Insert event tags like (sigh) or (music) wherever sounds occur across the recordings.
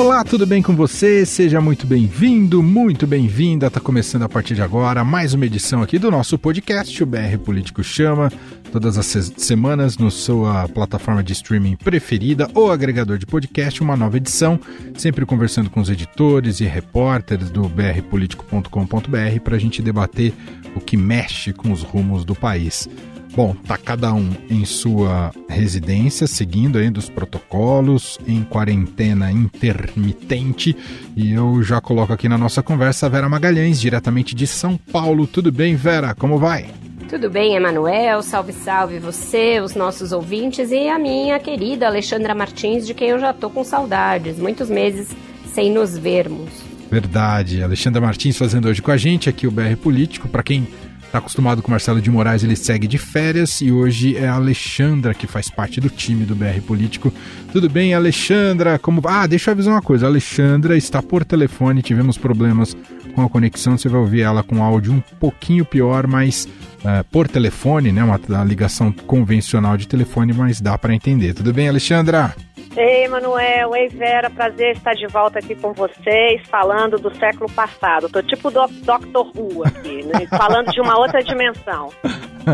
Olá, tudo bem com você? Seja muito bem-vindo, muito bem-vinda. Está começando a partir de agora mais uma edição aqui do nosso podcast, o BR Político Chama, todas as semanas no sua plataforma de streaming preferida ou agregador de podcast, uma nova edição, sempre conversando com os editores e repórteres do brpolitico.com.br para a gente debater o que mexe com os rumos do país. Bom, tá cada um em sua residência, seguindo ainda os protocolos, em quarentena intermitente. E eu já coloco aqui na nossa conversa a Vera Magalhães, diretamente de São Paulo. Tudo bem, Vera? Como vai? Tudo bem, Emanuel? Salve, salve você, os nossos ouvintes e a minha querida Alexandra Martins, de quem eu já tô com saudades. Muitos meses sem nos vermos. Verdade. Alexandra Martins fazendo hoje com a gente aqui o BR Político. Para quem Está acostumado com Marcelo de Moraes, ele segue de férias e hoje é a Alexandra que faz parte do time do BR Político. Tudo bem, Alexandra? Como Ah, deixa eu avisar uma coisa. A Alexandra está por telefone, tivemos problemas com a conexão. Você vai ouvir ela com áudio um pouquinho pior, mas uh, por telefone, né? Uma, uma ligação convencional de telefone, mas dá para entender. Tudo bem, Alexandra? Ei, Manuel, ei, Vera, prazer estar de volta aqui com vocês, falando do século passado. Tô tipo do Dr. Who aqui, né? (laughs) falando de uma outra dimensão.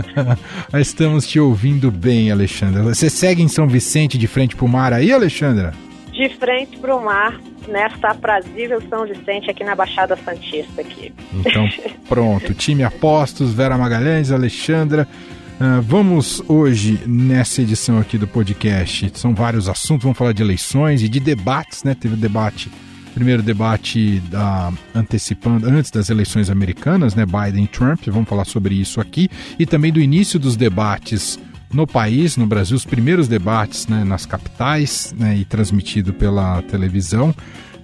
(laughs) Estamos te ouvindo bem, Alexandra. Você segue em São Vicente de frente pro mar aí, Alexandra? De frente pro mar, nesta aprazível São Vicente aqui na Baixada Santista aqui. Então, (laughs) pronto. Time Apostos, Vera Magalhães, Alexandra. Uh, vamos hoje, nessa edição aqui do podcast, são vários assuntos, vamos falar de eleições e de debates, né? Teve debate, primeiro debate da, antecipando, antes das eleições americanas, né? Biden e Trump, vamos falar sobre isso aqui, e também do início dos debates no país, no Brasil, os primeiros debates né, nas capitais né, e transmitido pela televisão.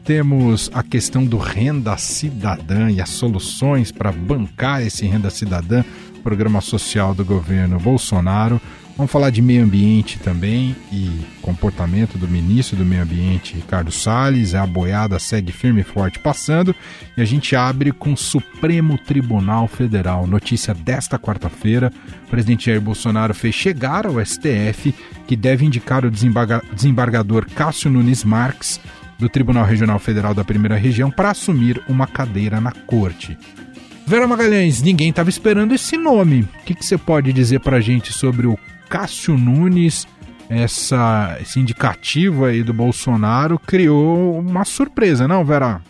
Temos a questão do renda cidadã e as soluções para bancar esse renda cidadã programa social do governo Bolsonaro. Vamos falar de meio ambiente também e comportamento do ministro do Meio Ambiente, Ricardo Salles. A boiada segue firme e forte passando. E a gente abre com o Supremo Tribunal Federal. Notícia desta quarta-feira: o presidente Jair Bolsonaro fez chegar ao STF que deve indicar o desembargador Cássio Nunes Marques, do Tribunal Regional Federal da Primeira Região, para assumir uma cadeira na corte. Vera Magalhães, ninguém estava esperando esse nome. O que, você pode dizer para a gente sobre o Cássio Nunes? Essa, esse indicativo aí do Bolsonaro criou uma surpresa, não, Vera?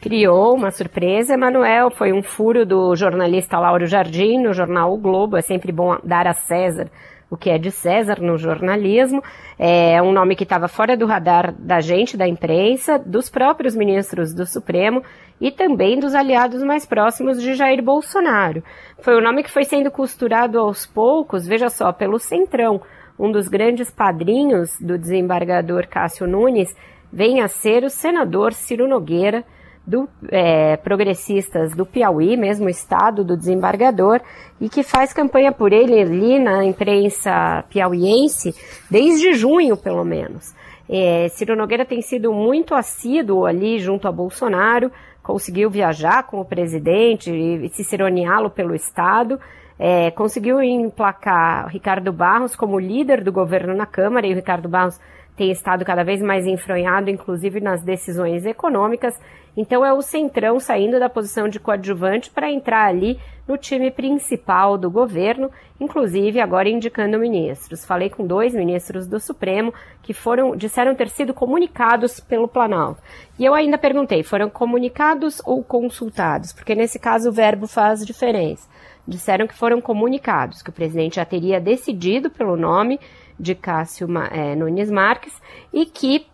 Criou uma surpresa, Emanuel. Foi um furo do jornalista Lauro Jardim no jornal O Globo. É sempre bom dar a César o que é de César no jornalismo. É um nome que estava fora do radar da gente, da imprensa, dos próprios ministros do Supremo e também dos aliados mais próximos de Jair Bolsonaro. Foi um nome que foi sendo costurado aos poucos, veja só, pelo Centrão. Um dos grandes padrinhos do desembargador Cássio Nunes vem a ser o senador Ciro Nogueira, do é, progressistas do Piauí, mesmo estado do desembargador, e que faz campanha por ele ali na imprensa piauiense desde junho, pelo menos. É, Ciro Nogueira tem sido muito assíduo ali junto a Bolsonaro, conseguiu viajar com o presidente e ciceroneá-lo pelo estado, é, conseguiu emplacar Ricardo Barros como líder do governo na Câmara, e o Ricardo Barros tem estado cada vez mais enfronhado, inclusive nas decisões econômicas. Então é o Centrão saindo da posição de coadjuvante para entrar ali no time principal do governo, inclusive agora indicando ministros. Falei com dois ministros do Supremo que foram disseram ter sido comunicados pelo Planalto. E eu ainda perguntei, foram comunicados ou consultados? Porque nesse caso o verbo faz diferença. Disseram que foram comunicados, que o presidente já teria decidido pelo nome de Cássio é, Nunes Marques e que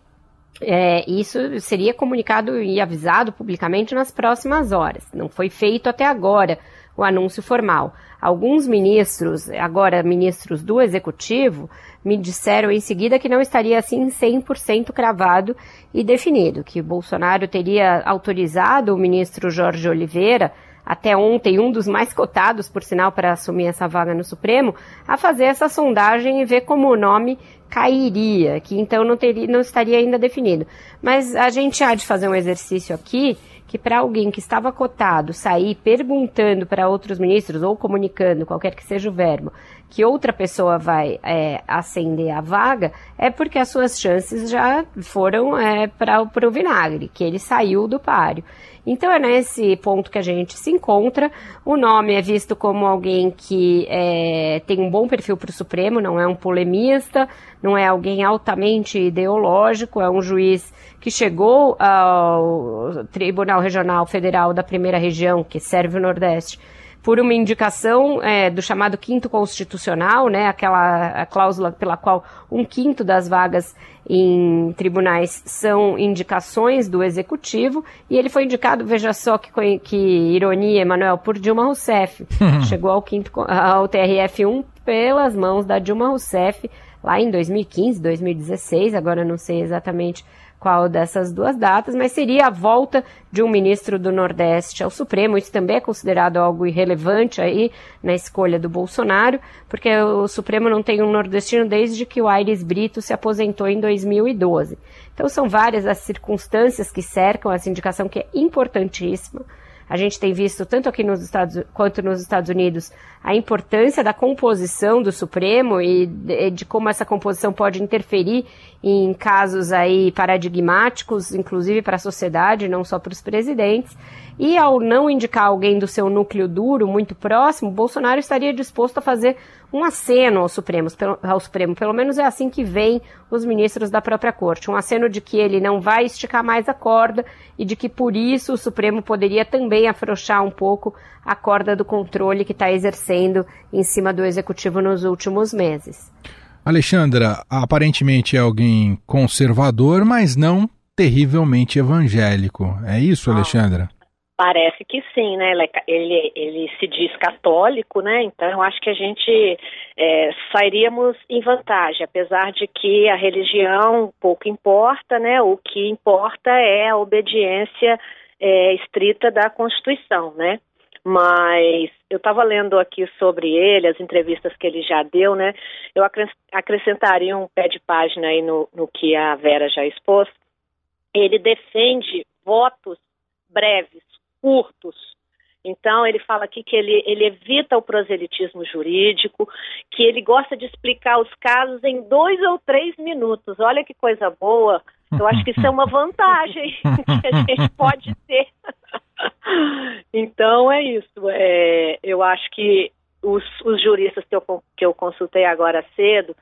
é, isso seria comunicado e avisado publicamente nas próximas horas. Não foi feito até agora o anúncio formal. Alguns ministros, agora ministros do executivo, me disseram em seguida que não estaria assim 100% cravado e definido, que Bolsonaro teria autorizado o ministro Jorge Oliveira até ontem um dos mais cotados, por sinal, para assumir essa vaga no Supremo, a fazer essa sondagem e ver como o nome cairia, que então não, teria, não estaria ainda definido. Mas a gente há de fazer um exercício aqui que para alguém que estava cotado sair perguntando para outros ministros ou comunicando, qualquer que seja o verbo, que outra pessoa vai é, ascender a vaga, é porque as suas chances já foram é, para o vinagre, que ele saiu do páreo. Então é nesse ponto que a gente se encontra. O nome é visto como alguém que é, tem um bom perfil para o Supremo, não é um polemista, não é alguém altamente ideológico, é um juiz que chegou ao Tribunal Regional Federal da Primeira Região, que serve o Nordeste, por uma indicação é, do chamado quinto constitucional, né, aquela cláusula pela qual um quinto das vagas em tribunais são indicações do executivo, e ele foi indicado, veja só que, que ironia, Emanuel, por Dilma Rousseff. (laughs) Chegou ao, quinto, ao TRF1 pelas mãos da Dilma Rousseff lá em 2015, 2016, agora não sei exatamente qual dessas duas datas, mas seria a volta de um ministro do Nordeste ao Supremo. Isso também é considerado algo irrelevante aí na escolha do Bolsonaro, porque o Supremo não tem um nordestino desde que o Aires Brito se aposentou em 2012. Então são várias as circunstâncias que cercam essa indicação que é importantíssima. A gente tem visto, tanto aqui nos Estados quanto nos Estados Unidos, a importância da composição do Supremo e de, como essa composição pode interferir em casos aí paradigmáticos, inclusive para a sociedade, não só para os presidentes. E ao não indicar alguém do seu núcleo duro, muito próximo, Bolsonaro estaria disposto a fazer um aceno ao Supremo, ao Supremo. Pelo menos é assim que vêm os ministros da própria corte. Um aceno de que ele não vai esticar mais a corda e de que por isso o Supremo poderia também afrouxar um pouco a corda do controle que está exercendo em cima do executivo nos últimos meses. Alexandra, aparentemente é alguém conservador, mas não terrivelmente evangélico. É isso, Alexandra? Parece que sim, né? Ele, é ele, ele, se diz católico, né? Então eu acho que a gente é, sairíamos em vantagem, apesar de que a religião pouco importa, né? O que importa é a obediência é, estrita da Constituição, né? Mas eu estava lendo aqui sobre ele, as entrevistas que ele já deu, né? Eu acrescentaria um pé de página aí no, no que a Vera já expôs. Ele defende votos breves curtos. Então, ele fala aqui que ele, ele evita o proselitismo jurídico, que ele gosta de explicar os casos em dois ou três minutos. Olha que coisa boa. Eu acho que isso é uma (laughs) vantagem (laughs) que a gente pode ter. então, é isso. É, eu acho que os, os juristas que eu, que eu consultei agora cedo,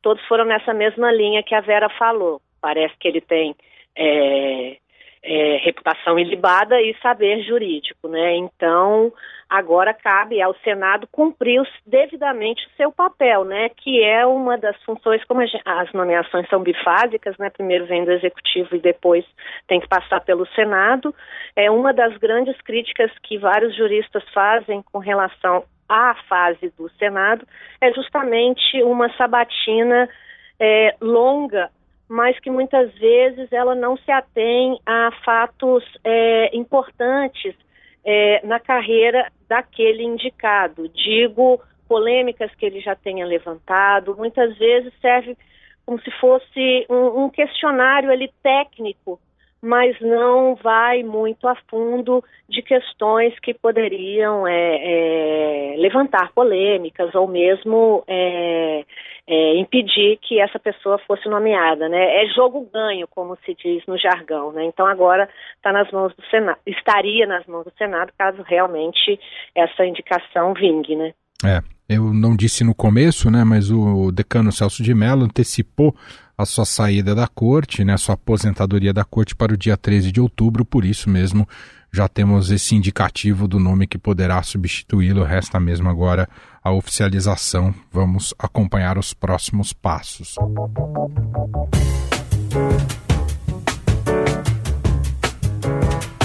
todos foram nessa mesma linha que a Vera falou. Parece que ele tem é, é, reputação ilibada e saber jurídico, né? Então, agora cabe ao Senado cumprir devidamente o seu papel, né? Que é uma das funções, como as nomeações são bifásicas, né? Primeiro vem do Executivo e depois tem que passar pelo Senado. É uma das grandes críticas que vários juristas fazem com relação à fase do Senado é justamente uma sabatina é, longa mas que muitas vezes ela não se atém a fatos é, importantes é, na carreira daquele indicado. Digo, polêmicas que ele já tenha levantado, muitas vezes serve como se fosse um, um questionário ali técnico mas não vai muito a fundo de questões que poderiam é, é, levantar polêmicas ou mesmo é, é, impedir que essa pessoa fosse nomeada, né? É jogo ganho, como se diz no jargão, né? Então agora está nas mãos do Senado, estaria nas mãos do Senado caso realmente essa indicação vingue, né? É, eu não disse no começo, né? Mas o decano Celso de Mello antecipou a sua saída da corte, né, a sua aposentadoria da corte para o dia 13 de outubro, por isso mesmo já temos esse indicativo do nome que poderá substituí-lo, resta mesmo agora a oficialização. Vamos acompanhar os próximos passos.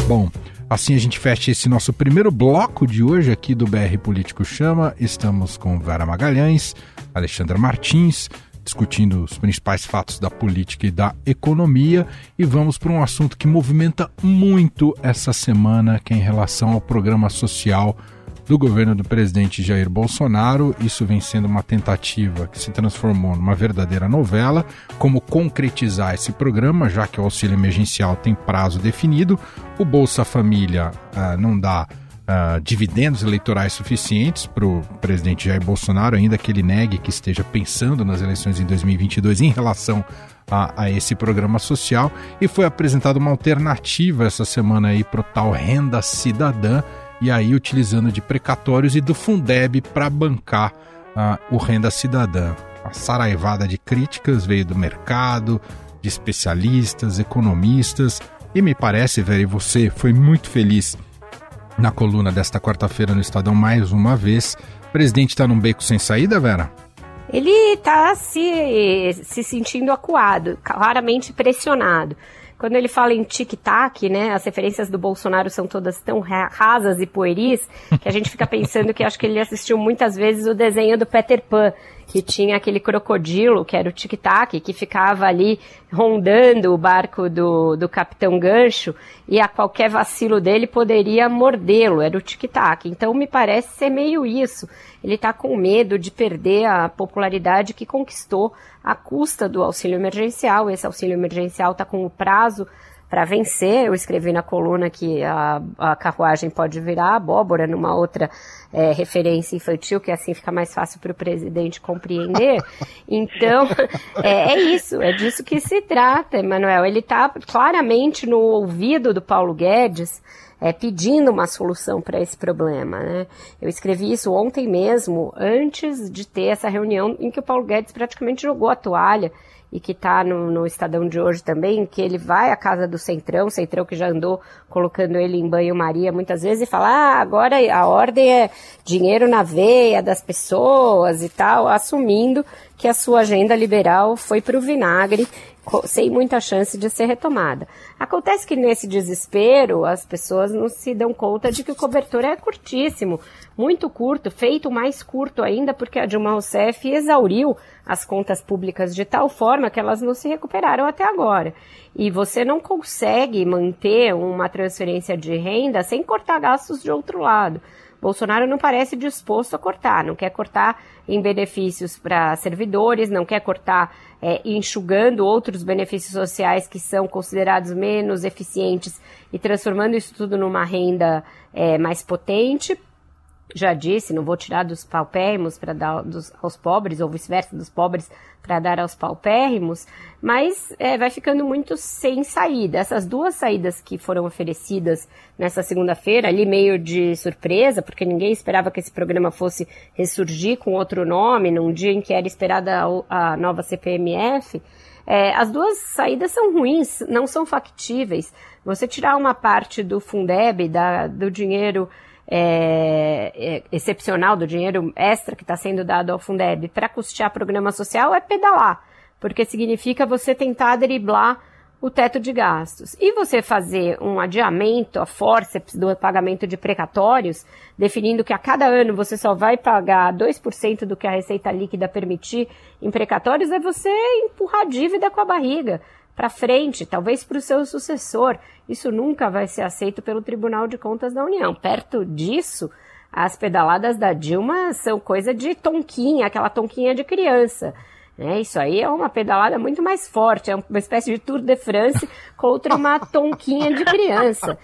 Bom, assim a gente fecha esse nosso primeiro bloco de hoje aqui do BR Político Chama. Estamos com Vera Magalhães, Alexandra Martins, discutindo os principais fatos da política e da economia e vamos para um assunto que movimenta muito essa semana, que é em relação ao programa social do governo do presidente Jair Bolsonaro. Isso vem sendo uma tentativa que se transformou numa verdadeira novela. Como concretizar esse programa, já que o auxílio emergencial tem prazo definido, o Bolsa Família ah, não dá uh, dividendos eleitorais suficientes para o presidente Jair Bolsonaro, ainda que ele negue que esteja pensando nas eleições em 2022 em relação a, a esse programa social. E foi apresentada uma alternativa essa semana aí para o tal renda cidadã, e aí utilizando de precatórios e do Fundeb para bancar uh, o renda cidadã. A saraivada de críticas veio do mercado, de especialistas, economistas, e me parece, velho, você foi muito feliz na coluna desta quarta-feira no Estadão mais uma vez. O presidente está num beco sem saída, Vera? Ele está se, se sentindo acuado, claramente pressionado. Quando ele fala em tic-tac, né, as referências do Bolsonaro são todas tão rasas e pueris que a gente fica pensando que acho que ele assistiu muitas vezes o desenho do Peter Pan que tinha aquele crocodilo, que era o tic-tac, que ficava ali rondando o barco do, do Capitão Gancho, e a qualquer vacilo dele poderia mordê-lo, era o tic-tac. Então me parece ser meio isso. Ele está com medo de perder a popularidade que conquistou à custa do auxílio emergencial. Esse auxílio emergencial está com o prazo para vencer. Eu escrevi na coluna que a, a carruagem pode virar abóbora numa outra é, referência infantil, que assim fica mais fácil para o presidente compreender. (laughs) Então, é, é, isso, é disso que se trata, Emanuel. Ele está claramente no ouvido do Paulo Guedes. É, pedindo uma solução para esse problema. Né? Eu escrevi isso ontem mesmo, antes de ter essa reunião em que o Paulo Guedes praticamente jogou a toalha e que está no, no, Estadão de hoje também, que ele vai à casa do Centrão, Centrão que já andou colocando ele em banho-maria muitas vezes, e fala, ah, agora a ordem é dinheiro na veia das pessoas e tal, assumindo que a sua agenda liberal foi para o vinagre, sem muita chance de ser retomada. Acontece que nesse desespero, as pessoas não se dão conta de que o cobertor é curtíssimo, muito curto, feito mais curto ainda, porque a Dilma Rousseff exauriu as contas públicas de tal forma que elas não se recuperaram até agora. E você não consegue manter uma transferência de renda sem cortar gastos de outro lado. Bolsonaro não parece disposto a cortar, não quer cortar em benefícios para servidores, não quer cortar é, enxugando outros benefícios sociais que são considerados menos eficientes e transformando isso tudo numa renda é, mais potente já disse, não vou tirar dos paupérrimos para dar dos, aos pobres, ou vice-versa, dos pobres para dar aos paupérrimos, mas é, vai ficando muito sem saída. Essas duas saídas que foram oferecidas nessa segunda-feira, ali meio de surpresa, porque ninguém esperava que esse programa fosse ressurgir com outro nome, num dia em que era esperada a, a nova CPMF, é, as duas saídas são ruins, não são factíveis. Você tirar uma parte do Fundeb, da, do dinheiro é, é, excepcional do dinheiro extra que está sendo dado ao Fundeb para custear programa social é pedalar, porque significa você tentar driblar o teto de gastos. E você fazer um adiamento a forceps do pagamento de precatórios, definindo que a cada ano você só vai pagar 2% do que a receita líquida permitir em precatórios, é você empurrar dívida com a barriga para frente, talvez para o seu sucessor. Isso nunca vai ser aceito pelo Tribunal de Contas da União. Perto disso, as pedaladas da Dilma são coisa de tonquinha, aquela tonquinha de criança. É, isso aí é uma pedalada muito mais forte, é uma espécie de Tour de France contra uma (laughs) tonquinha de criança.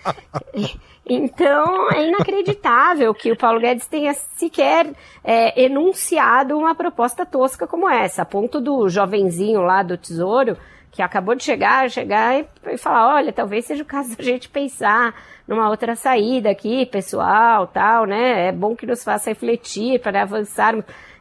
Então, é inacreditável que o Paulo Guedes tenha sequer é, enunciado uma proposta tosca como essa, a ponto do jovenzinho lá do Tesouro que acabou de chegar, chegar e, e falar, olha, talvez seja o caso (laughs) da gente pensar numa outra saída aqui, pessoal, tal, né? É bom que nos faça refletir para avançar.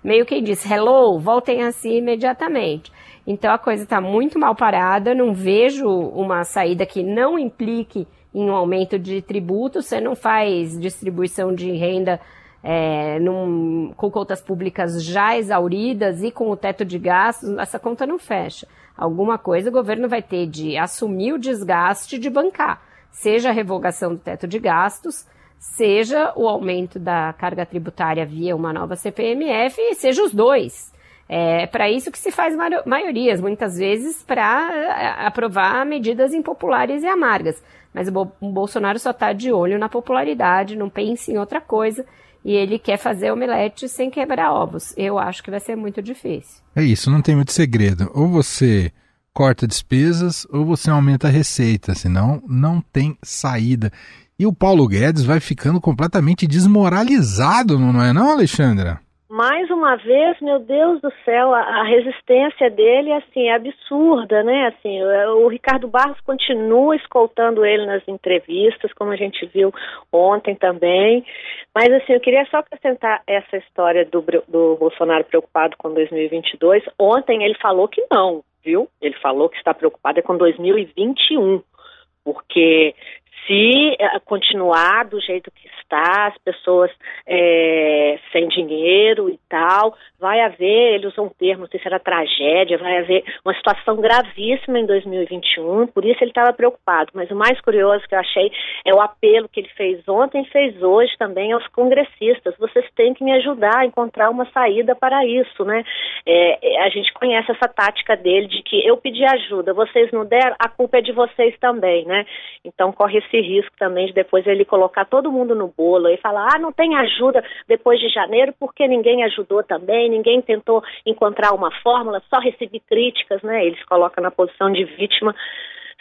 Meio que diz, hello, voltem assim imediatamente. Então a coisa está muito mal parada, não vejo uma saída que não implique em um aumento de tributo, você não faz distribuição de renda é, num, com contas públicas já exauridas e com o teto de gastos, essa conta não fecha alguma coisa o governo vai ter de assumir o desgaste de bancar, seja a revogação do teto de gastos, seja o aumento da carga tributária via uma nova CPMF, seja os dois. É para isso que se faz maiorias, muitas vezes para é, aprovar medidas impopulares e amargas. Mas o Bolsonaro só está de olho na popularidade, não pensa em outra coisa e ele quer fazer omelete sem quebrar ovos. Eu acho que vai ser muito difícil. É isso, não tem muito segredo. Ou você corta despesas ou você aumenta a receita, senão não tem saída. E o Paulo Guedes vai ficando completamente desmoralizado, não é não, Alexandra? Mais uma vez, meu Deus do céu, a, a, resistência dele assim é absurda, né? Assim, o, o, Ricardo Barros continua escoltando ele nas entrevistas, como a gente viu ontem também. Mas assim, eu queria só acrescentar essa história do, do Bolsonaro preocupado com 2022. Ontem ele falou que não, viu? Ele falou que está preocupado é com 2021 porque se eh, continuar do jeito que está, as pessoas é, sem dinheiro e tal, vai haver, ele usou um termo, não sei se era tragédia, vai haver uma situação gravíssima em 2021, por isso ele estava preocupado. Mas o mais curioso que eu achei é o apelo que ele fez ontem fez hoje também aos congressistas. Vocês têm que me ajudar a encontrar uma saída para isso, né? É, a gente conhece essa tática dele de que eu pedi ajuda, vocês não deram, a culpa é de vocês também, né? Então corre esse risco também de depois ele colocar todo mundo no bolo e falar, ah, não tem ajuda depois de janeiro porque ninguém ajudou também, ninguém tentou encontrar uma fórmula, só recebi críticas, né? Eles colocam na posição de vítima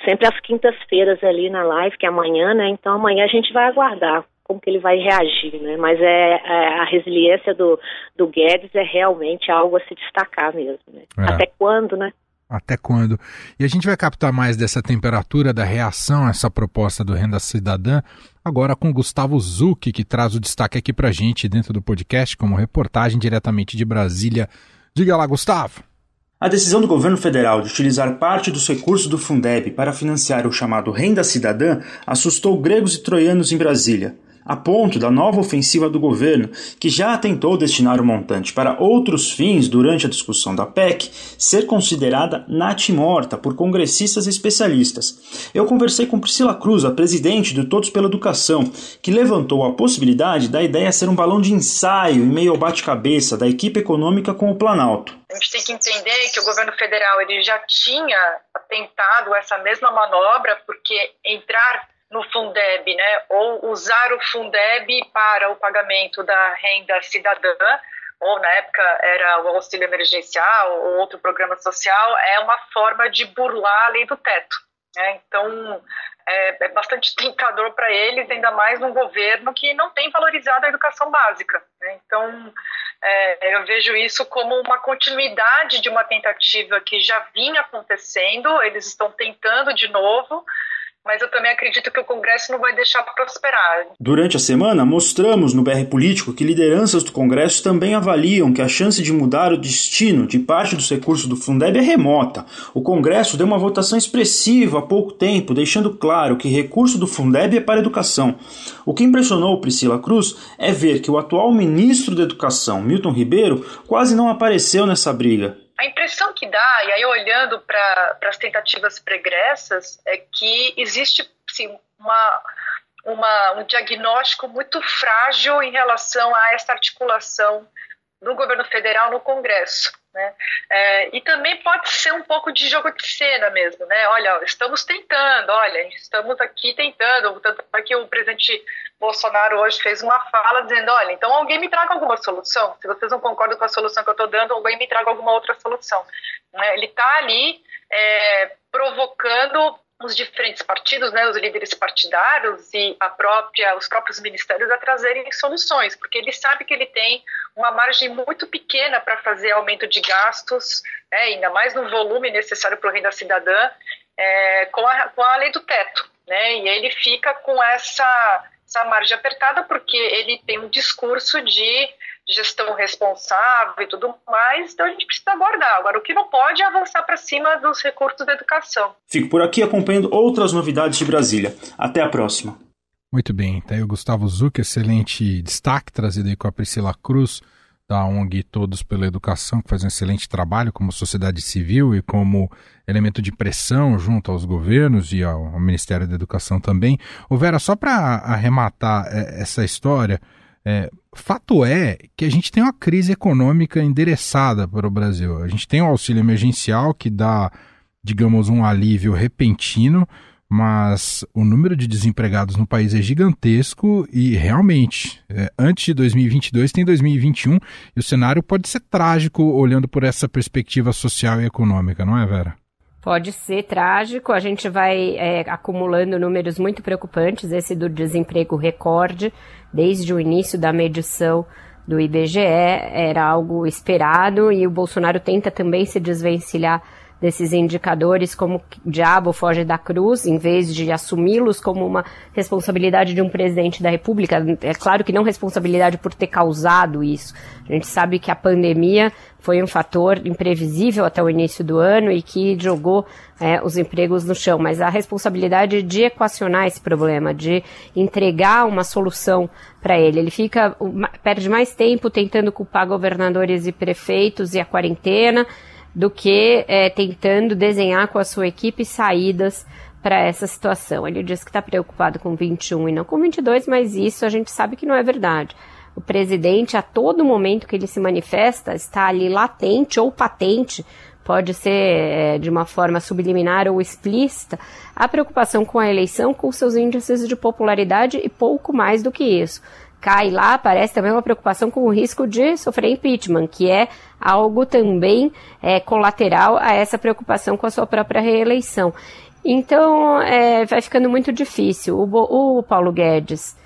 sempre às quintas-feiras ali na live, que é amanhã, né? Então amanhã a gente vai aguardar como que ele vai reagir, né? Mas é, é, a resiliência do, do Guedes é realmente algo a se destacar mesmo, né? É. Até quando, né? Até quando? E a gente vai captar mais dessa temperatura da reação a essa proposta do Renda Cidadã agora com Gustavo Zucchi, que traz o destaque aqui pra gente dentro do podcast como reportagem diretamente de Brasília. Diga lá, Gustavo. A decisão do governo federal de utilizar parte dos recursos do Fundeb para financiar o chamado Renda Cidadã assustou gregos e troianos em Brasília a ponto da nova ofensiva do governo, que já tentou destinar o montante para outros fins durante a discussão da PEC, ser considerada natimorta por congressistas e especialistas. Eu conversei com Priscila Cruz, a presidente do Todos pela Educação, que levantou a possibilidade da ideia ser um balão de ensaio em meio ao bate-cabeça da equipe econômica com o Planalto. A gente tem que entender que o governo federal ele já tinha tentado essa mesma manobra, porque entrar no Fundeb, né, ou usar o Fundeb para o pagamento da renda cidadã, ou na época era o auxílio emergencial ou outro programa social, é uma forma de burlar a lei do teto. Né? Então, é, é bastante (laughs) tentador para eles, ainda mais num governo que não tem valorizado a educação básica. Né? Então, é, eu vejo isso como uma continuidade de uma tentativa que já vinha acontecendo, eles estão tentando de novo, mas eu também acredito que o Congresso não vai deixar prosperar. Durante a semana, mostramos no BR Político que lideranças do Congresso também avaliam que a chance de mudar o destino de parte dos recursos do Fundeb é remota. O Congresso deu uma votação expressiva há pouco tempo, deixando claro que recurso do Fundeb é para educação. O que impressionou Priscila Cruz é ver que o atual ministro da Educação, Milton Ribeiro, quase não apareceu nessa briga. A impressão que dá, e aí olhando para as tentativas pregressas, é que existe sim, uma, uma, um diagnóstico muito frágil em relação a essa articulação no governo federal no Congresso. Né? É, e também pode ser um pouco de jogo de cena mesmo, né? Olha, estamos tentando, olha, estamos aqui tentando. Tanto é que o presidente Bolsonaro hoje fez uma fala dizendo: olha, então alguém me traga alguma solução. Se vocês não concordam com a solução que eu estou dando, alguém me traga alguma outra solução. Né? Ele está ali é, provocando os diferentes partidos, né, os líderes partidários e a própria, os próprios ministérios a trazerem soluções, porque ele sabe que ele tem uma margem muito pequena para fazer aumento de gastos, né, ainda mais no volume necessário para o renda cidadã, é, com, a, com a lei do teto. Né, e ele fica com essa, essa margem apertada porque ele tem um discurso de gestão responsável e tudo mais, então a gente precisa aguardar. Agora, o que não pode é avançar para cima dos recursos da educação. Fico por aqui acompanhando outras novidades de Brasília. Até a próxima. Muito bem, tá aí o Gustavo Zuc, excelente destaque trazido aí com a Priscila Cruz, da ONG Todos pela Educação, que faz um excelente trabalho como sociedade civil e como elemento de pressão junto aos governos e ao, Ministério da Educação também. Ô Vera, só para arrematar é, essa história, é, fato é que a gente tem uma crise econômica endereçada para o Brasil. A gente tem o auxílio emergencial que dá, digamos, um alívio repentino, mas o número de desempregados no país é gigantesco e realmente, é, antes de 2022 tem 2021 e o cenário pode ser trágico olhando por essa perspectiva social e econômica, não é, Vera? Pode ser trágico, a gente vai é, acumulando números muito preocupantes, esse do desemprego recorde, desde o início da medição do IBGE, era algo esperado. E o Bolsonaro tenta também se desvencilhar desses indicadores como o diabo foge da cruz, em vez de assumi-los como uma responsabilidade de um presidente da República. É claro que não responsabilidade por ter causado isso. A gente sabe que a pandemia foi um fator imprevisível até o início do ano e que jogou é, os empregos no chão, mas a responsabilidade de equacionar esse problema, de entregar uma solução para ele. Ele fica perde mais tempo tentando culpar governadores e prefeitos e a quarentena do que é, tentando desenhar com a sua equipe saídas para essa situação. Ele diz que está preocupado com 21 e não com 22, mas isso a gente sabe que não é verdade. O presidente, a todo momento que ele se manifesta, está ali latente ou patente, pode ser é, de uma forma subliminar ou explícita, a preocupação com a eleição, com seus índices de popularidade e pouco mais do que isso cai lá, parece também uma preocupação com o risco de sofrer impeachment, que é algo também é, colateral a essa preocupação com a sua própria reeleição. Então, é, vai ficando muito difícil. O, o Paulo Guedes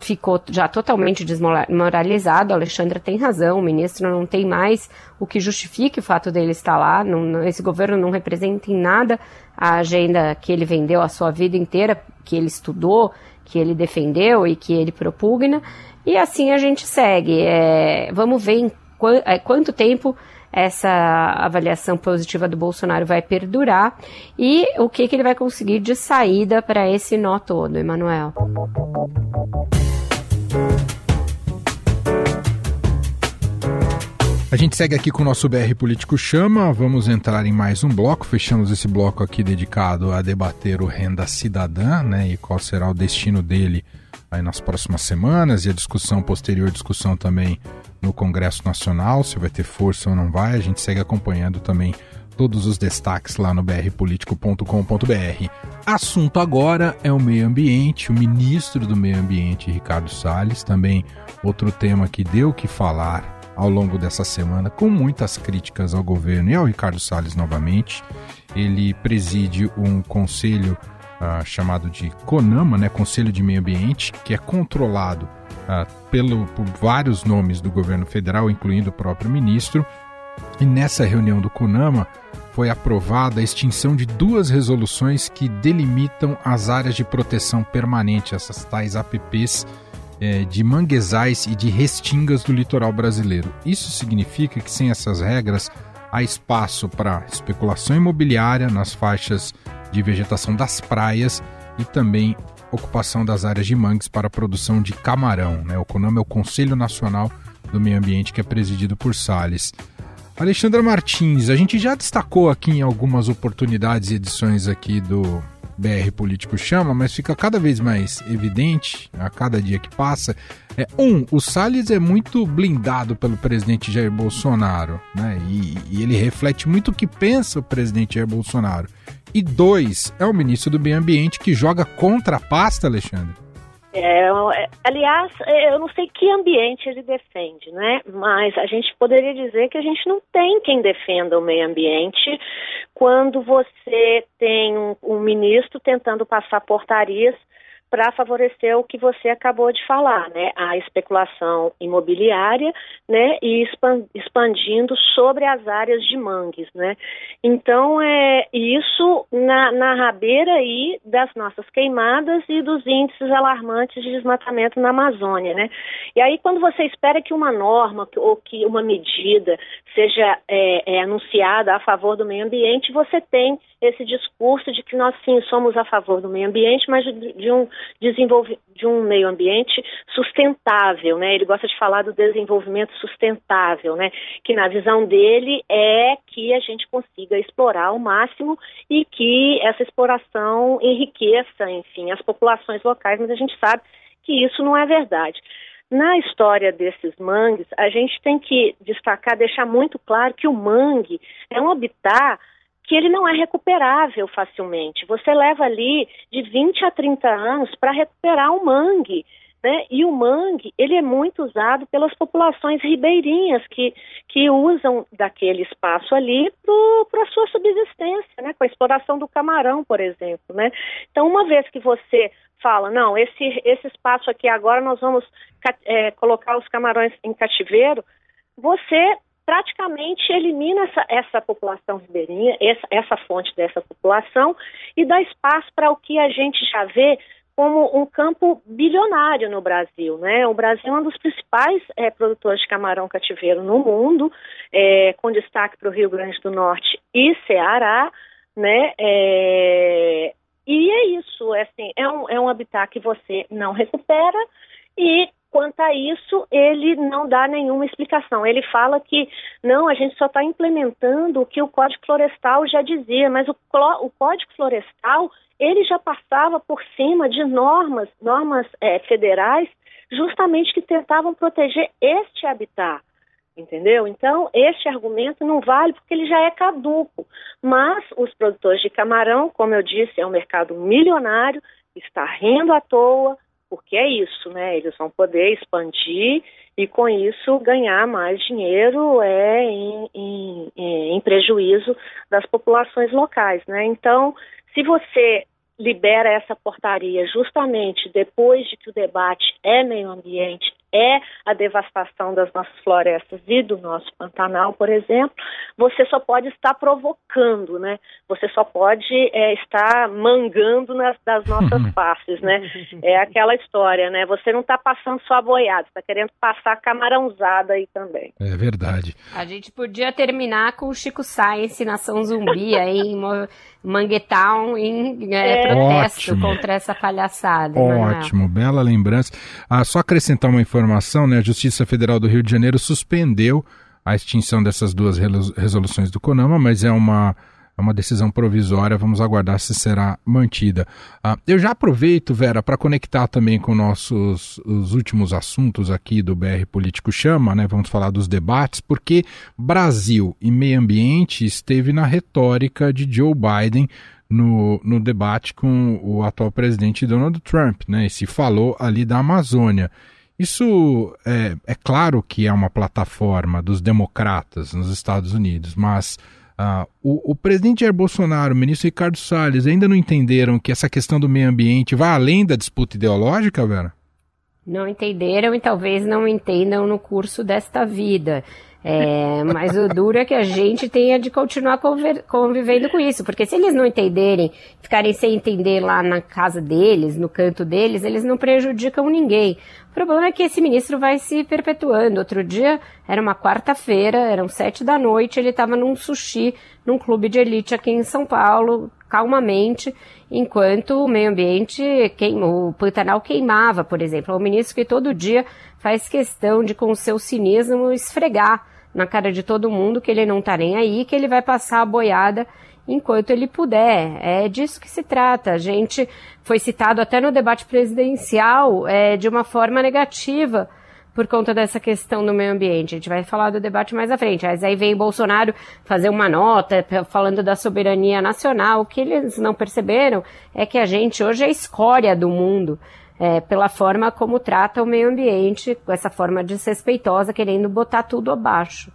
ficou já totalmente desmoralizado. Alexandra tem razão, o ministro não tem mais o que justifique o fato dele estar lá. Não, esse governo não representa em nada a agenda que ele vendeu a sua vida inteira, que ele estudou, que ele defendeu e que ele propugna. E assim a gente segue. É, vamos ver qu é, quanto tempo essa avaliação positiva do Bolsonaro vai perdurar e o que, que ele vai conseguir de saída para esse nó todo, Emanuel. A gente segue aqui com o nosso BR Político Chama. Vamos entrar em mais um bloco. Fechamos esse bloco aqui dedicado a debater o Renda Cidadã, né? E qual será o destino dele aí nas próximas semanas e a discussão posterior, discussão também no Congresso Nacional, se vai ter força ou não vai. A gente segue acompanhando também todos os destaques lá no brpolitico.com.br. Assunto agora é o meio ambiente, o ministro do meio ambiente, Ricardo Salles, também outro tema que deu que falar ao longo dessa semana, com muitas críticas ao governo e ao Ricardo Salles novamente. Ele preside um conselho uh, chamado de CONAMA, né, Conselho de Meio Ambiente, que é controlado uh, pelo, por vários nomes do governo federal, incluindo o próprio ministro. E nessa reunião do CONAMA foi aprovada a extinção de duas resoluções que delimitam as áreas de proteção permanente, essas tais APPs é, de manguezais e de restingas do litoral brasileiro. Isso significa que sem essas regras há espaço para especulação imobiliária nas faixas de vegetação das praias e também ocupação das áreas de mangues para a produção de camarão. Né? O CONAMA é o Conselho Nacional do Meio Ambiente que é presidido por Salles. Alexandra Martins, a gente já destacou aqui em algumas oportunidades e edições aqui do BR Político chama, mas fica cada vez mais evidente a cada dia que passa. É, um, o Salles é muito blindado pelo presidente Jair Bolsonaro, né? E, e ele reflete muito o que pensa o presidente Jair Bolsonaro. E dois, é o ministro do Meio Ambiente que joga contra a pasta, Alexandre. É, é, aliás, é, eu não sei que ambiente ele defende, né? Mas a gente poderia dizer que a gente não tem quem defenda o meio ambiente quando você tem um, um ministro tentando passar portarias para favorecer o que você acabou de falar, né? A especulação imobiliária, né? E expandindo sobre as áreas de mangues, né? Então, é isso na, na rabeira aí das nossas queimadas e dos índices alarmantes de desmatamento na Amazônia, né? E aí, quando você espera que uma norma ou que uma medida seja é, é, anunciada a favor do meio ambiente, você tem esse discurso de que nós sim somos a favor do meio ambiente, mas de, de um desenvolve, de um meio ambiente sustentável, né? Ele gosta de falar do desenvolvimento sustentável, né? Que na visão dele é que a gente consiga explorar ao máximo e que essa exploração enriqueça, enfim, as populações locais, mas a gente sabe que isso não é verdade. Na história desses mangues, a gente tem que destacar, deixar muito claro que o mangue é um habitat que ele não é recuperável facilmente. Você leva ali de 20 a 30 anos para recuperar um mangue. Né? E o mangue, ele é muito usado pelas populações ribeirinhas que, que usam daquele espaço ali para a sua subsistência, né? com a exploração do camarão, por exemplo. Né? Então, uma vez que você fala, não, esse, esse espaço aqui agora nós vamos é, colocar os camarões em cativeiro, você praticamente elimina essa, essa população ribeirinha, essa, essa fonte dessa população, e dá espaço para o que a gente já vê como um campo bilionário no Brasil. Né? O Brasil é um dos principais é, produtores de camarão cativeiro no mundo, é, com destaque para o Rio Grande do Norte e Ceará. Né? É, e é isso, é, assim, é, um, é um habitat que você não recupera e quanto a isso, ele não dá nenhuma explicação. Ele fala que não, a gente só está implementando o que o Código Florestal já dizia, mas o, o Código Florestal ele já passava por cima de normas, normas é, federais, justamente que tentavam proteger este habitat. Entendeu? Então, este argumento não vale porque ele já é caduco. Mas os produtores de camarão, como eu disse, é um mercado milionário, está rindo à toa, porque é isso, né? Eles vão poder expandir e com isso ganhar mais dinheiro é em, em, em prejuízo das populações locais, né? Então, se você libera essa portaria justamente depois de que o debate é meio ambiente, é a devastação das nossas florestas e do nosso Pantanal, por exemplo, você só pode estar provocando, né? Você só pode é, estar mangando nas, das nossas faces, né? É aquela história, né? Você não está passando só boiada, está querendo passar camarãozada aí também. É verdade. A gente podia terminar com o Chico Science, Nação Zumbi, aí em Manguetown, em é, é. protesto Ótimo. contra essa palhaçada. Ótimo, bela lembrança. Ah, só acrescentar uma informação informação, né, a Justiça Federal do Rio de Janeiro suspendeu a extinção dessas duas resoluções do CONAMA, mas é uma, é uma decisão provisória, vamos aguardar se será mantida. Ah, eu já aproveito, Vera, para conectar também com nossos os últimos assuntos aqui do BR Político Chama, né? Vamos falar dos debates, porque Brasil e meio ambiente esteve na retórica de Joe Biden no, no debate com o atual presidente Donald Trump, né? E se falou ali da Amazônia. Isso é, é claro que é uma plataforma dos democratas nos Estados Unidos, mas uh, o, o, presidente Jair Bolsonaro, o ministro Ricardo Salles, ainda não entenderam que essa questão do meio ambiente vai além da disputa ideológica, Vera? Não entenderam e talvez não entendam no curso desta vida. É, mas o duro é que a gente tenha de continuar convivendo com isso, porque se eles não entenderem, ficarem sem entender lá na casa deles, no canto deles, eles não prejudicam ninguém. O problema é que esse ministro vai se perpetuando. Outro dia, era uma quarta-feira, eram sete da noite, ele estava num sushi, num clube de elite aqui em São Paulo, calmamente, enquanto o meio ambiente, queimou, o Pantanal queimava, por exemplo. É um ministro que todo dia faz questão de, com o seu cinismo, esfregar na cara de todo mundo que ele não tá nem aí, que ele vai passar a boiada enquanto ele puder. É disso que se trata. A gente foi citado até no debate presidencial é, de uma forma negativa por conta dessa questão do meio ambiente. A gente vai falar do debate mais à frente. Mas aí vem Bolsonaro fazer uma nota falando da soberania nacional. O que eles não perceberam é que a gente hoje é a escória do mundo é, pela forma como trata o meio ambiente, com essa forma desrespeitosa, querendo botar tudo abaixo.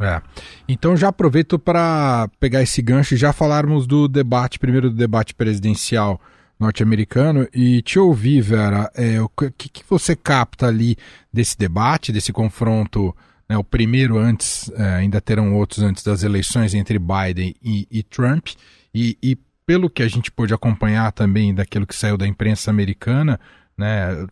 É. Então já aproveito para pegar esse gancho e já falarmos do debate, primeiro do debate presidencial norte-americano e te ouvir, Vera, é, o que, que você capta ali desse debate, desse confronto, né, o primeiro antes, é, ainda terão outros antes das eleições entre Biden e, e Trump, e, e, pelo que a gente pôde acompanhar também daquilo que saiu da imprensa americana, né?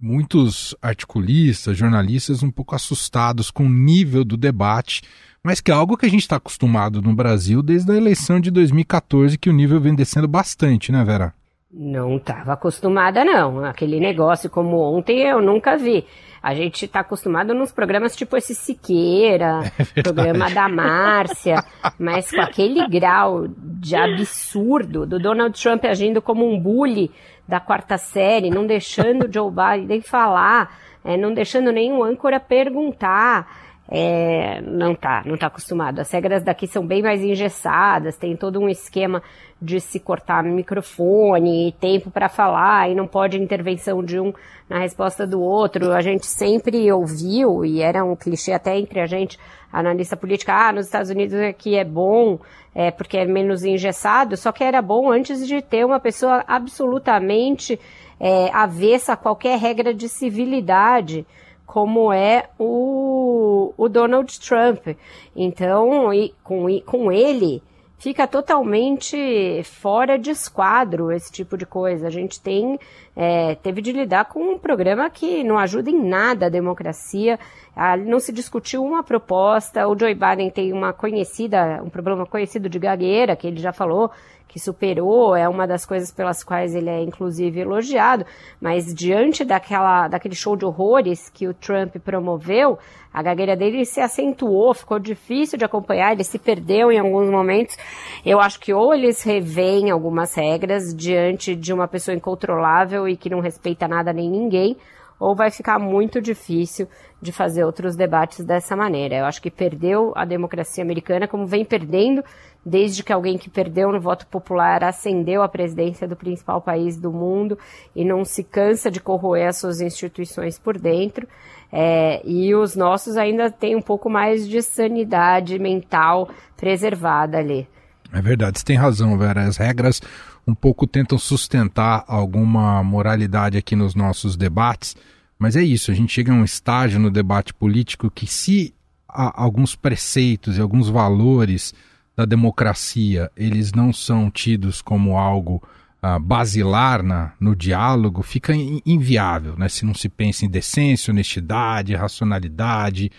Muitos articulistas, jornalistas um pouco assustados com o nível do debate, mas que é algo que a gente está acostumado no Brasil desde a eleição de 2014, que o nível vem descendo bastante, né, Vera? Não estava acostumada, não. Aquele negócio como ontem eu nunca vi. A gente está acostumado nos programas tipo esse Siqueira, (laughs) é programa da Márcia, mas com aquele grau de absurdo do Donald Trump agindo como um bully da quarta série, não deixando Joe Biden falar, é, não deixando nenhum âncora perguntar. É, não tá, não tá acostumado. As regras daqui são bem mais engessadas, tem todo um esquema de se cortar microfone, tempo para falar, e não pode intervenção de um na resposta do outro. A gente sempre ouviu, e era um clichê até entre a gente, analista política, ah, nos Estados Unidos aqui é bom, é, porque é menos engessado, só que era bom antes de ter uma pessoa absolutamente é, avessa a qualquer regra de civilidade como é o, o Donald Trump. Então, e, com, e, com ele, fica totalmente fora de esquadro esse tipo de coisa. A gente tem é, teve de lidar com um programa que não ajuda em nada a democracia. Ah, não se discutiu uma proposta. O Joe Biden tem uma conhecida, um problema conhecido de gagueira, que ele já falou que superou, é uma das coisas pelas quais ele é inclusive elogiado, mas diante daquela, daquele show de horrores que o Trump promoveu, a gagueira dele se acentuou, ficou difícil de acompanhar, ele se perdeu em alguns momentos. Eu acho que ou eles revêem algumas regras diante de uma pessoa incontrolável e que não respeita nada nem ninguém, ou vai ficar muito difícil de fazer outros debates dessa maneira. Eu acho que perdeu a democracia americana, como vem perdendo desde que alguém que perdeu no voto popular ascendeu à presidência do principal país do mundo e não se cansa de corroer as suas instituições por dentro. É, e os nossos ainda têm um pouco mais de sanidade mental preservada ali. É verdade, você tem razão, Vera. As regras um pouco tentam sustentar alguma moralidade aqui nos nossos debates, mas é isso, a gente chega a um estágio no debate político que se alguns preceitos e alguns valores da democracia eles não são tidos como algo uh, basilar na, no diálogo, fica inviável, né? Se não se pensa em decência, honestidade, racionalidade,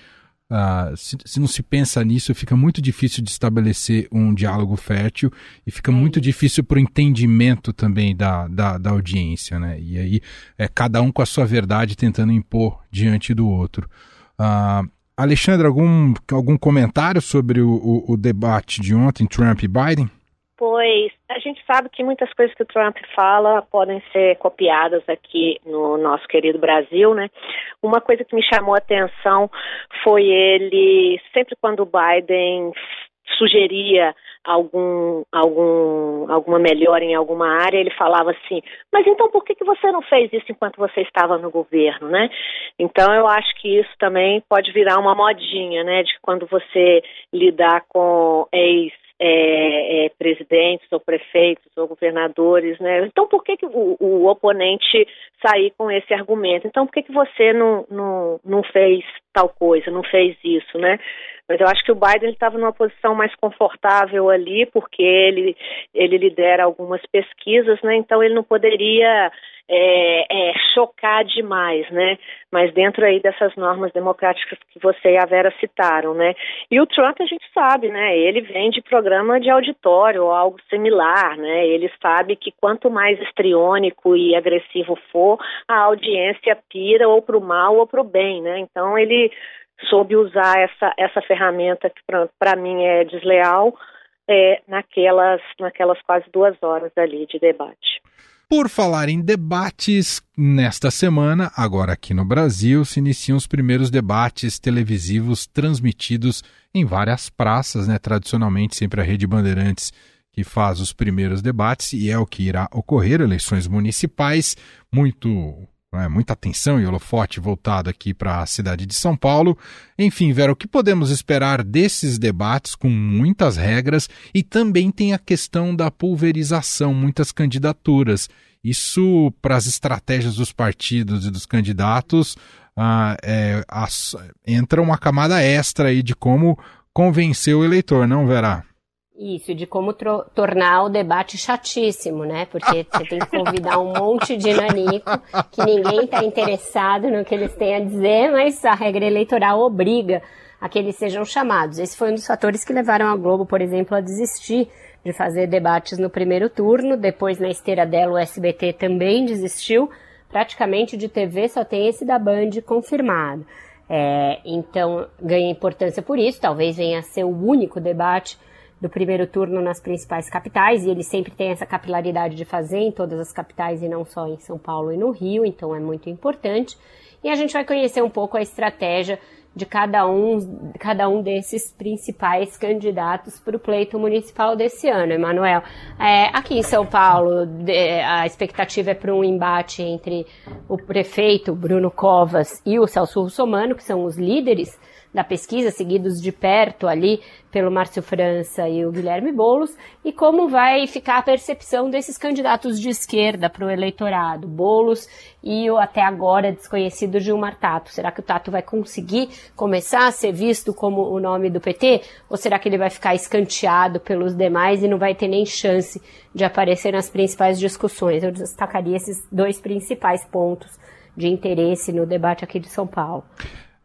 uh, se, se, não se pensa nisso, fica muito difícil de estabelecer um diálogo fértil e fica muito difícil para o entendimento também da, da, da, audiência, né? E aí é cada um com a sua verdade tentando impor diante do outro. Uh, Alexandre, algum, algum comentário sobre o, o, o debate de ontem, Trump e Biden? Pois, a gente sabe que muitas coisas que o Trump fala podem ser copiadas aqui no nosso querido Brasil, né? Uma coisa que me chamou a atenção foi ele, sempre quando o Biden sugeria algum, algum, alguma melhora em alguma área, ele falava assim, mas então por que, que você não fez isso enquanto você estava no governo, né? Então eu acho que isso também pode virar uma modinha, né? De quando você lidar com ex é, é, presidentes ou prefeitos ou governadores, né? Então por que, que o, o, oponente sair com esse argumento? Então por que, que você não, não, não fez tal coisa, não fez isso, né? Mas eu acho que o Biden estava numa posição mais confortável ali, porque ele, ele lidera algumas pesquisas, né? Então ele não poderia é, é, chocar demais, né? Mas dentro aí dessas normas democráticas que você e a Vera citaram, né? E o Trump a gente sabe, né? Ele vem de programa de auditório ou algo similar, né? Ele sabe que quanto mais estriônico e agressivo for, a audiência pira ou para o mal ou para o bem, né? Então ele soube usar essa, essa ferramenta que para mim é desleal é, naquelas, naquelas quase duas horas ali de debate. Por falar em debates, nesta semana, agora aqui no Brasil, se iniciam os primeiros debates televisivos transmitidos em várias praças, né? Tradicionalmente, sempre a Rede Bandeirantes que faz os primeiros debates e é o que irá ocorrer, eleições municipais, muito é, muita atenção e holofote voltado aqui para a cidade de São Paulo. Enfim, Vera, o que podemos esperar desses debates com muitas regras e também tem a questão da pulverização, muitas candidaturas. Isso para as estratégias dos partidos e dos candidatos ah, é, as, entra uma camada extra aí de como convencer o eleitor, não, Vera? Isso, de como tornar o debate chatíssimo, né? Porque você tem que convidar um monte de nanico que ninguém está interessado no que eles têm a dizer, mas a regra eleitoral obriga a que eles sejam chamados. Esse foi um dos fatores que levaram a Globo, por exemplo, a desistir de fazer debates no primeiro turno. Depois, na esteira dela, o SBT também desistiu. Praticamente de TV só tem esse da Band confirmado. É, então, ganha importância por isso. Talvez venha a ser o único debate do primeiro turno nas principais capitais, e ele sempre tem essa capilaridade de fazer em todas as capitais e não só em São Paulo e no Rio, então é muito importante. E a gente vai conhecer um pouco a estratégia de cada um, cada um desses principais candidatos para o pleito municipal desse ano, Emanuel. É, aqui em São Paulo, a expectativa é para um embate entre o prefeito Bruno Covas e o Celso Russomano, que são os líderes da pesquisa, seguidos de perto ali pelo Márcio França e o Guilherme Boulos, e como vai ficar a percepção desses candidatos de esquerda para o eleitorado, Boulos e o até agora desconhecido Gilmar Tato. Será que o Tato vai conseguir começar a ser visto como o nome do PT? Ou será que ele vai ficar escanteado pelos demais e não vai ter nem chance de aparecer nas principais discussões? Eu destacaria esses dois principais pontos de interesse no debate aqui de São Paulo.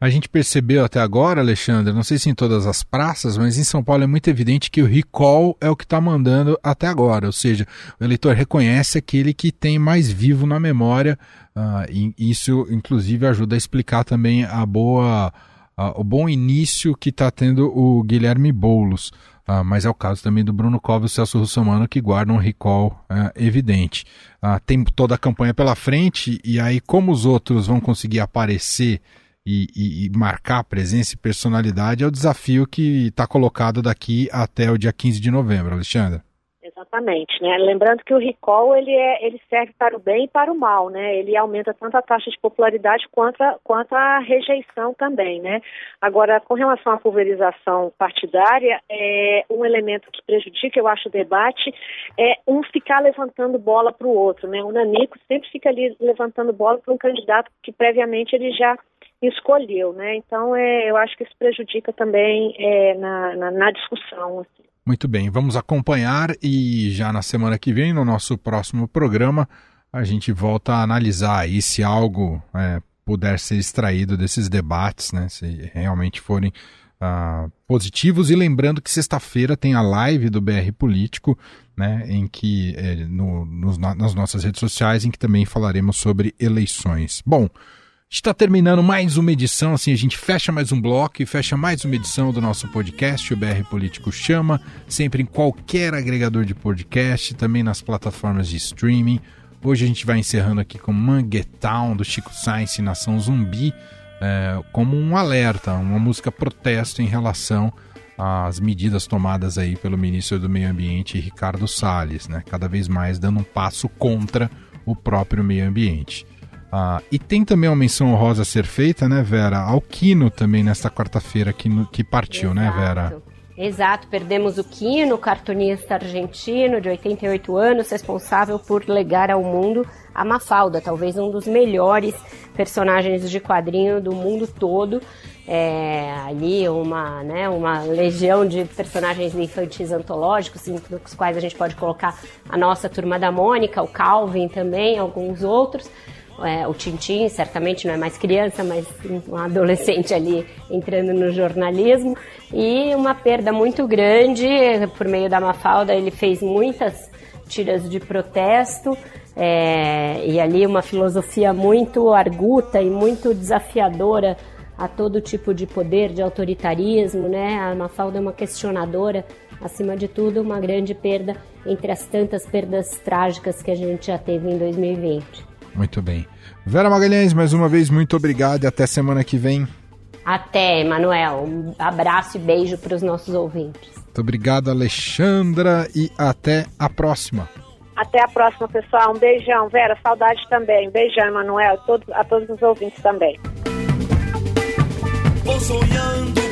A gente percebeu até agora, Alexandre, não sei se em todas as praças, mas em São Paulo é muito evidente que o recall é o que está mandando até agora. Ou seja, o eleitor reconhece aquele que tem mais vivo na memória. Uh, e isso, inclusive, ajuda a explicar também a boa, uh, o bom início que está tendo o Guilherme Boulos. Uh, mas é o caso também do Bruno Covas e Celso Russomano, que guardam um recall evidente. tem toda a campanha pela frente, e aí, como os outros vão conseguir aparecer e, e, e, marcar presença e personalidade é o desafio que está colocado daqui até o dia 15 de novembro, Alexandre. Exatamente, né? Lembrando que o recall ele, é, ele serve para o bem e para o mal, né? Ele aumenta tanto a taxa de popularidade quanto a, quanto a rejeição também, né? Agora, com relação à pulverização partidária, é um elemento que prejudica, eu acho, o debate é um ficar levantando bola para o outro, né? O Nanico sempre fica ali levantando bola para um candidato que previamente ele já escolheu, né? Então, é, eu acho que isso prejudica também é, na, na, na, discussão. Assim. Muito bem, vamos acompanhar e já na semana que vem, no nosso próximo programa, a gente volta a analisar aí se algo é, puder ser extraído desses debates, né? Se realmente forem Uh, positivos e lembrando que sexta-feira tem a live do BR Político, né, em que é, no, nos, nas nossas redes sociais, em que também falaremos sobre eleições. Bom, Está terminando mais uma edição, assim a gente fecha mais um bloco e fecha mais uma edição do nosso podcast, o BR Político Chama, sempre em qualquer agregador de podcast, também nas plataformas de streaming. Hoje a gente vai encerrando aqui com Manguetown, do Chico Sainz Nação Zumbi, é, como um alerta, uma música protesto em relação às medidas tomadas aí pelo ministro do Meio Ambiente, Ricardo Salles, né? cada vez mais dando um passo contra o próprio meio ambiente. Ah, e tem também uma menção honrosa a ser feita, né, Vera? Ao Quino também nesta quarta-feira que, que partiu, né, Exato. né, Vera? Exato, perdemos o Quino, cartunista argentino de 88 anos, responsável por legar ao mundo a Mafalda, talvez um dos melhores personagens de quadrinho do mundo todo. É, ali uma, né, uma legião de personagens infantis antológicos, nos quais a gente pode colocar a nossa turma da Mônica, o Calvin também, alguns outros. É, o Tintin certamente não é mais criança, mas um adolescente ali entrando no jornalismo. E uma perda muito grande, por meio da Mafalda, ele fez muitas tiras de protesto. É, e ali uma filosofia muito arguta e muito desafiadora a todo tipo de poder, de autoritarismo, né? A Mafalda é uma questionadora, acima de tudo, uma grande perda entre as tantas perdas trágicas que a gente já teve em 2020. Muito bem. Vera Magalhães, mais uma vez, muito obrigado e até semana que vem. Até, Emanuel. Um abraço e beijo para os nossos ouvintes. Muito obrigado, Alexandra, e até a próxima. Até a próxima, pessoal. Um beijão. Vera, saudade também. Um beijão, Emanuel, a todos os ouvintes também. Vou sonhando